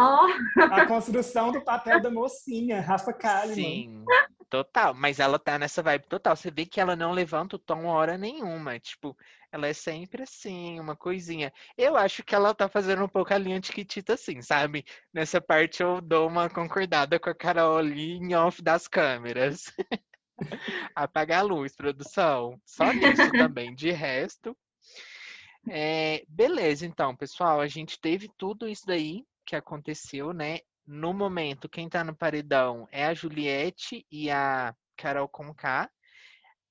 a construção do papel da mocinha, Rafa Kalimann. Sim, total. Mas ela tá nessa vibe total. Você vê que ela não levanta o tom hora nenhuma. Tipo, ela é sempre assim, uma coisinha. Eu acho que ela tá fazendo um pouco a linha de Kitita, assim, sabe? Nessa parte eu dou uma concordada com a Carol ali em off das câmeras. Apagar a luz, produção. Só nisso também. De resto. É, beleza, então, pessoal, a gente teve tudo isso daí que aconteceu, né? No momento, quem tá no paredão é a Juliette e a Carol Conká.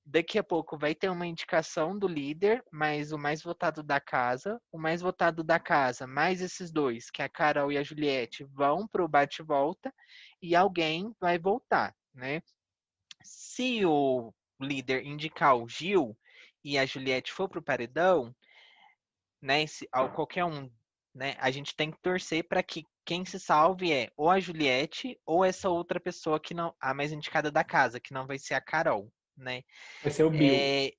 Daqui a pouco vai ter uma indicação do líder, mais o mais votado da casa. O mais votado da casa, mais esses dois, que é a Carol e a Juliette, vão pro bate-volta e alguém vai voltar, né? Se o líder indicar o Gil e a Juliette for pro paredão, né, se, ao qualquer um, né, a gente tem que torcer para que quem se salve é ou a Juliette ou essa outra pessoa que não, a mais indicada da casa, que não vai ser a Carol, né? Vai ser o Bill. É,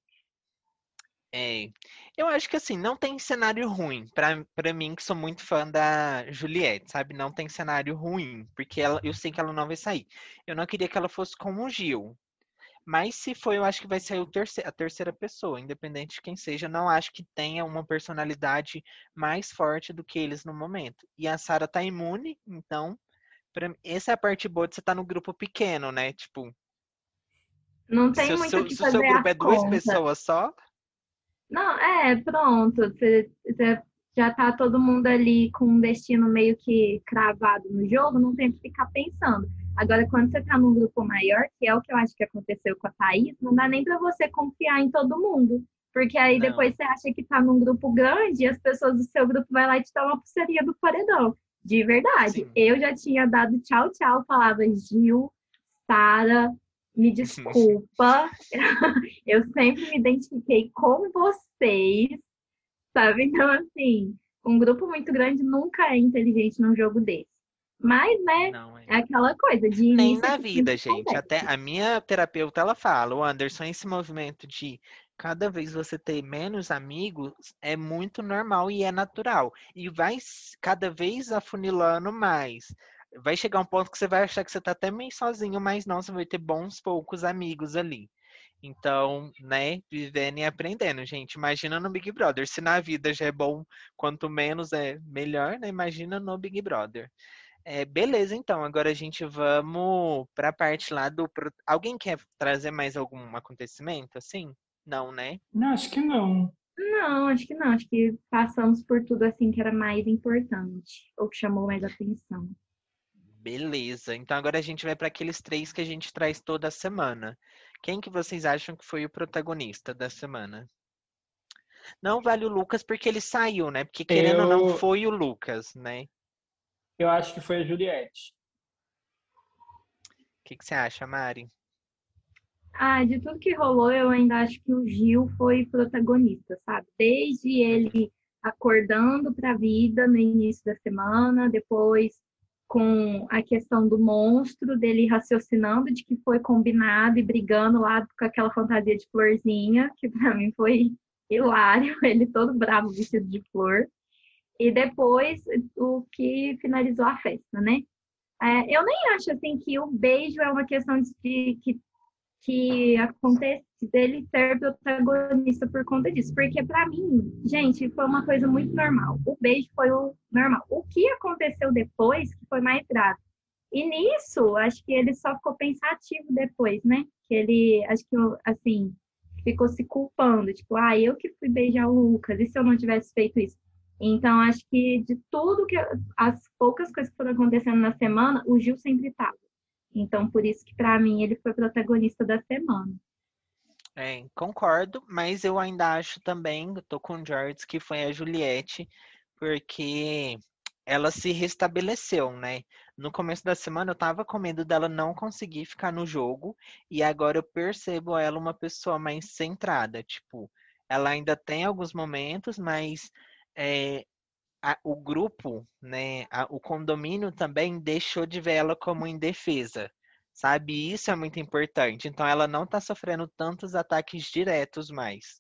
é, eu acho que assim, não tem cenário ruim. Pra mim, que sou muito fã da Juliette, sabe? Não tem cenário ruim, porque ela, eu sei que ela não vai sair. Eu não queria que ela fosse como o Gil. Mas se for, eu acho que vai ser o terce- a terceira pessoa, independente de quem seja. Não acho que tenha uma personalidade mais forte do que eles no momento. E a Sarah tá imune, então. Pra, essa é a parte boa de você estar no grupo pequeno, né? Tipo, Não se tem muito seu, que se o seu fazer grupo é duas conta. pessoas só, Não, é, pronto. Você, você já tá todo mundo ali com um destino meio que cravado no jogo, não tem que ficar pensando. Agora, quando você tá num grupo maior, que é o que eu acho que aconteceu com a Thaís, não dá nem pra você confiar em todo mundo. Porque aí Não. depois você acha que tá num grupo grande e as pessoas do seu grupo vai lá e te dar uma pulseirinha do paredão. De verdade. Sim. Eu já tinha dado tchau, tchau, falava Gil, Sara, me desculpa. eu sempre me identifiquei com vocês, sabe? Então, assim, um grupo muito grande nunca é inteligente num jogo desse. Mas, né, não é. é aquela coisa de Nem na vida, gente. Até a minha terapeuta ela fala, o Anderson, esse movimento de cada vez você ter menos amigos é muito normal e é natural. E vai cada vez afunilando mais. Vai chegar um ponto que você vai achar que você tá até meio sozinho, mas não, você vai ter bons poucos amigos ali. Então, né, vivendo e aprendendo, gente. Imagina no Big Brother. Se na vida já é bom, quanto menos é melhor, né? Imagina no Big Brother. É, beleza, então. Agora a gente vamos para a parte lá do. Alguém quer trazer mais algum acontecimento assim? Não, né? Não, acho que não. Não, acho que não. Acho que passamos por tudo assim que era mais importante, ou que chamou mais atenção. Beleza. Então agora a gente vai para aqueles três que a gente traz toda semana. Quem que vocês acham que foi o protagonista da semana? Não vale o Lucas porque ele saiu, né? Porque querendo ou não Eu- foi o Lucas, né? Eu acho que foi a Juliette. O que, que você acha, Mari? Ah, de tudo que rolou, eu ainda acho que o Gil foi protagonista, sabe? Desde ele acordando para a vida no início da semana, depois com a questão do monstro, dele raciocinando de que foi combinado e brigando lá com aquela fantasia de florzinha, que para mim foi hilário, ele todo bravo vestido de flor. E depois o que finalizou a festa, né? É, eu nem acho assim que o beijo é uma questão de que que acontece dele ser protagonista por conta disso. Porque, pra mim, gente, foi uma coisa muito normal. O beijo foi o normal. O que aconteceu depois que foi mais grave? E nisso, acho que ele só ficou pensativo depois, né? Que ele, acho que, assim, ficou se culpando. Tipo, ah, eu que fui beijar o Lucas, e se eu não tivesse feito isso? Então, acho que de tudo que. As poucas coisas que foram acontecendo na semana, o Gil sempre estava. Então, por isso que para mim ele foi protagonista da semana. É, concordo, mas eu ainda acho também, tô com o George, que foi a Juliette, porque ela se restabeleceu, né? No começo da semana eu tava com medo dela não conseguir ficar no jogo, e agora eu percebo ela uma pessoa mais centrada, tipo, ela ainda tem alguns momentos, mas é, a- o grupo, né, a- o condomínio também deixou de ver ela como indefesa, sabe? Isso é muito importante. Então ela não está sofrendo tantos ataques diretos mais.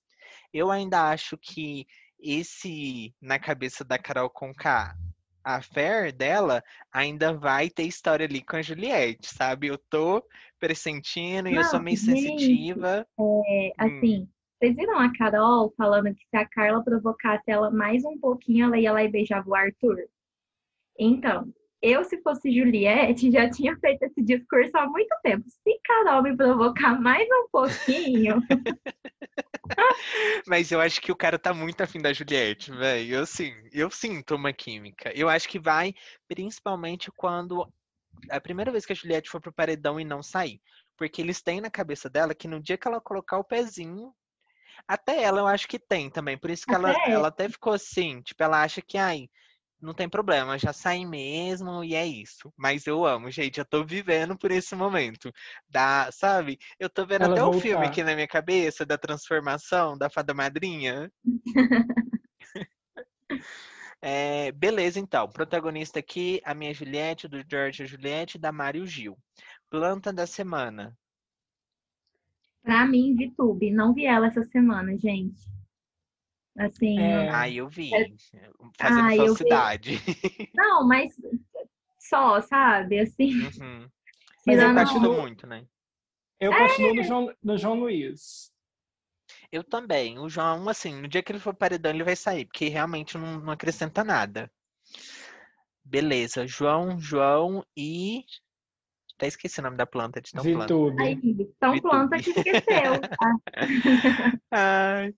Eu ainda acho que esse na cabeça da Carol Conká, a fé dela ainda vai ter história ali com a Juliette, sabe? Eu tô pressentindo e eu sou meio gente, sensitiva. É, Hum. Assim, vocês viram a Carol falando que se a Carla provocasse ela mais um pouquinho, ela ia lá e beijava o Arthur? Então, eu, se fosse Juliette, já tinha feito esse discurso há muito tempo. Se Carol me provocar mais um pouquinho, Mas eu acho que o cara tá muito afim da Juliette, velho. Eu sim, eu sinto uma química. Eu acho que vai, principalmente quando a primeira vez que a Juliette for pro paredão e não sair. Porque eles têm na cabeça dela que no dia que ela colocar o pezinho. Até ela eu acho que tem também. Por isso que ela, Até ela até ficou assim. Tipo, ela acha que, ai, não tem problema, já saí mesmo e é isso. Mas eu amo, gente. Eu tô vivendo por esse momento. Da, sabe? Eu tô vendo Ela até o voltar. filme aqui na minha cabeça da transformação da fada madrinha. É, beleza, então. Protagonista aqui, a minha Juliette, do George a Juliette, da Mário Gil. Planta da semana. Pra mim, VTube. Não vi ela essa semana, gente. Assim, É. Ah, eu vi. É. Fazendo Ah, eu vi. não, mas só, sabe? Assim, Uhum. Mas eu continuo- muito, né? Eu continuo no João, no João Luiz. Eu também. O João, assim, no dia que ele for paredão, ele vai sair, porque realmente não, não acrescenta nada. Beleza. João, João e. Até esqueci o nome da planta de tão planta. VTube. aí, tão VTube. planta que esqueceu. Ai,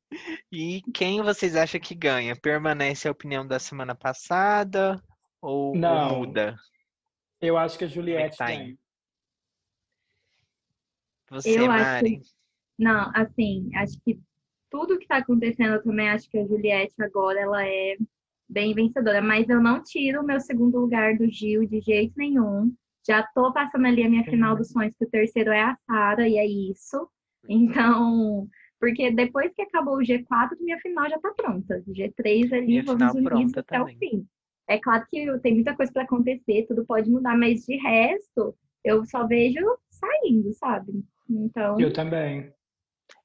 E quem vocês acham que ganha? Permanece a opinião da semana passada ou, ou Não. muda? Eu acho que a Juliette tá ganha. Você, Eu acho Mari? Não, assim, acho que tudo que tá acontecendo, eu também acho que a Juliette agora ela é bem vencedora, mas eu não tiro o meu segundo lugar do Gil de jeito nenhum. Já tô passando ali a minha final dos sonhos, que o terceiro é a Sara, e é isso. Então, porque depois que acabou o G4, minha final já tá pronta. O G3 ali, Minha vamos unir pronta até o fim. É claro que tem muita coisa para acontecer, tudo pode mudar, mas de resto, eu só vejo saindo, sabe? Então, Eu também.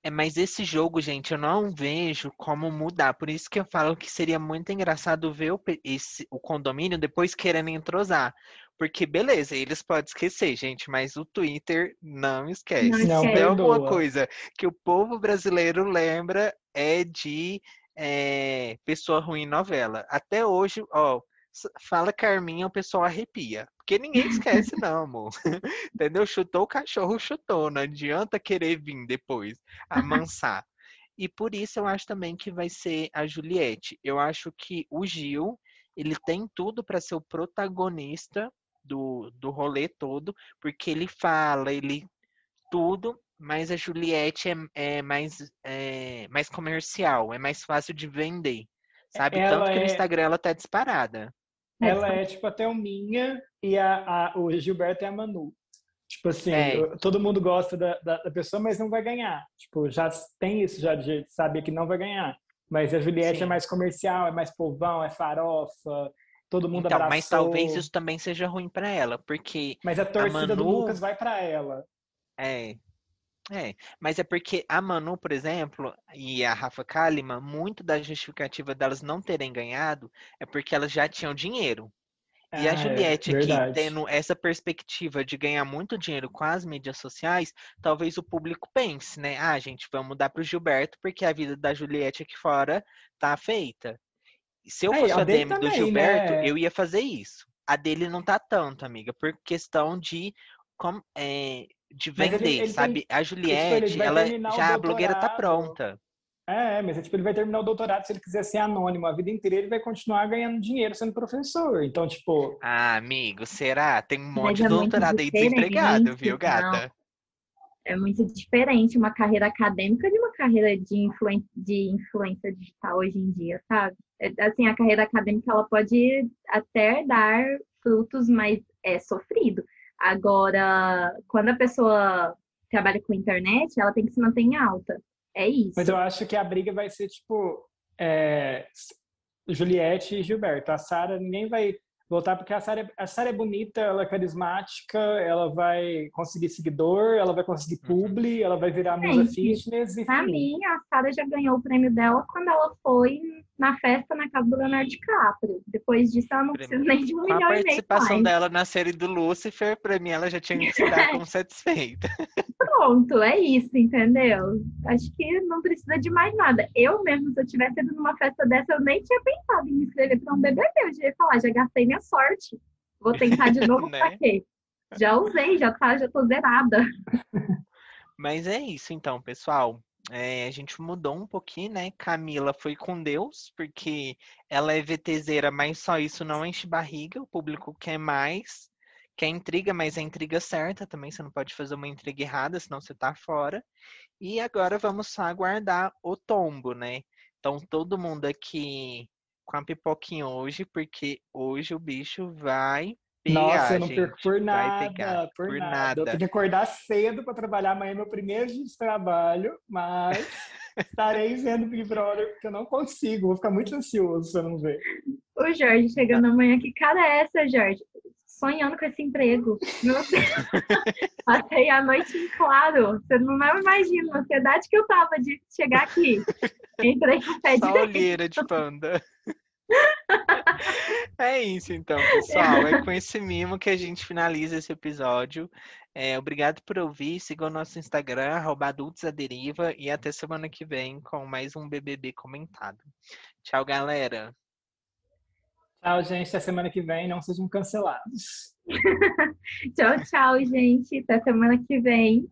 É, mas esse jogo, gente, eu não vejo como mudar. Por isso que eu falo que seria muito engraçado ver o, esse, o condomínio depois querendo entrosar. Porque, beleza, eles podem esquecer, gente, mas o Twitter não esquece. Não Se esquece. tem alguma coisa que o povo brasileiro lembra é de é, pessoa ruim em novela. Até hoje, ó, fala Carminha, o pessoal arrepia. Porque ninguém esquece, não, amor. Entendeu? Chutou o cachorro, chutou. Não adianta querer vir depois amansar. E por isso eu acho também que vai ser a Juliette. Eu acho que o Gil, ele tem tudo para ser o protagonista do, do rolê todo, porque ele fala, ele tudo, mas a Juliette é, é mais, é mais comercial, é mais fácil de vender. Sabe? Ela Tanto que no é- Instagram ela tá disparada. Ela é tipo a Thelminha e a, a- o Gilberto é a Manu. Tipo assim, É. todo mundo gosta da, da, da pessoa, mas não vai ganhar. Tipo, já tem isso já de saber que não vai ganhar. Mas a Juliette Sim. é mais comercial, é mais povão, é farofa, todo mundo Então, abraçou. mas talvez isso também seja ruim para ela, porque Mas a torcida do Manu- Lucas vai pra ela. É. É, mas é porque a Manu, por exemplo, e a Rafa Kalimann, muito da justificativa delas não terem ganhado é porque elas já tinham dinheiro. E Ah, a é, Juliette aqui, verdade. tendo essa perspectiva de ganhar muito dinheiro com as mídias sociais, talvez o público pense, né? Ah, gente, vamos dar pro Gilberto, porque a vida da Juliette aqui fora tá feita. Se eu fosse a a DM do também, Gilberto, né? eu ia fazer isso. A dele não tá tanto, amiga, por questão de, como, é, de Mas ele- vender, ele tem- sabe? A ele Juliette, vai ela já a blogueira tá pronta. É, mas é, tipo, ele vai terminar o doutorado se ele quiser ser anônimo a vida inteira, ele vai continuar ganhando dinheiro sendo professor. Então, tipo, Ah, amigo, será? Tem um monte de é muito doutorado aí diferente, desempregado, viu, não. gata? é muito diferente uma carreira acadêmica de uma carreira de, influen de influência digital hoje em dia, sabe? É, Assim, a carreira acadêmica ela pode até dar frutos, mas é sofrido. Agora, quando a pessoa trabalha com internet, ela tem que se manter em alta. É isso. mas eu acho que a briga vai ser, tipo, é, Juliette e Gilberto. A Sara, ninguém vai voltar, porque a Sara, a Sara é bonita, ela é carismática, ela vai conseguir seguidor, ela vai conseguir Uhum. publi, ela vai virar musa fitness e Pra mim, a Sara já ganhou o prêmio dela quando ela foi na festa na casa do Leonardo DiCaprio. Depois disso, ela não Prêmio. precisa nem de um a milhão e meio participação mais. dela na série do Lucifer, pra mim ela já tinha que se dar como satisfeita. Pronto, é isso, entendeu? Acho que não precisa de mais nada. Eu mesmo, se eu tivesse ido numa festa dessa, eu nem tinha pensado em me inscrever para um BBB. Eu já ia falar, já gastei minha sorte. Vou tentar de novo Né? pra quê? Já usei, já tá, já tô zerada. Mas é isso então, pessoal. É, a gente mudou um pouquinho, né? Camila foi com Deus, porque ela é VTZera, mas só isso não enche barriga. O público quer mais, quer intriga, mas a intriga certa também. Você não pode fazer uma intriga errada, senão você tá fora. E agora vamos só aguardar o tombo, né? Então, todo mundo aqui com a pipoquinha hoje, porque hoje o bicho vai pegar, Nossa, eu não perco por vai nada, pegar, por, por nada. nada. Eu tenho que acordar cedo para trabalhar amanhã, é meu primeiro dia de trabalho, mas estarei vendo Big Brother porque eu não consigo, vou ficar muito ansioso se eu não ver. O Jorge chegando amanhã, que cara é essa, Jorge? Sonhando com esse emprego. Passei a noite em claro. Você não imagina a ansiedade que eu tava de chegar aqui. Entrei com o pé Só direito. olheira de panda. É isso então, pessoal. É com esse mimo que a gente finaliza esse episódio. É, obrigado por ouvir. Siga o nosso Instagram, arroba Adultos à Deriva, e até semana que vem com mais um BBB comentado. Tchau, galera. Tchau, gente. Até semana que vem. Não sejam cancelados. Tchau, tchau, gente. Até semana que vem.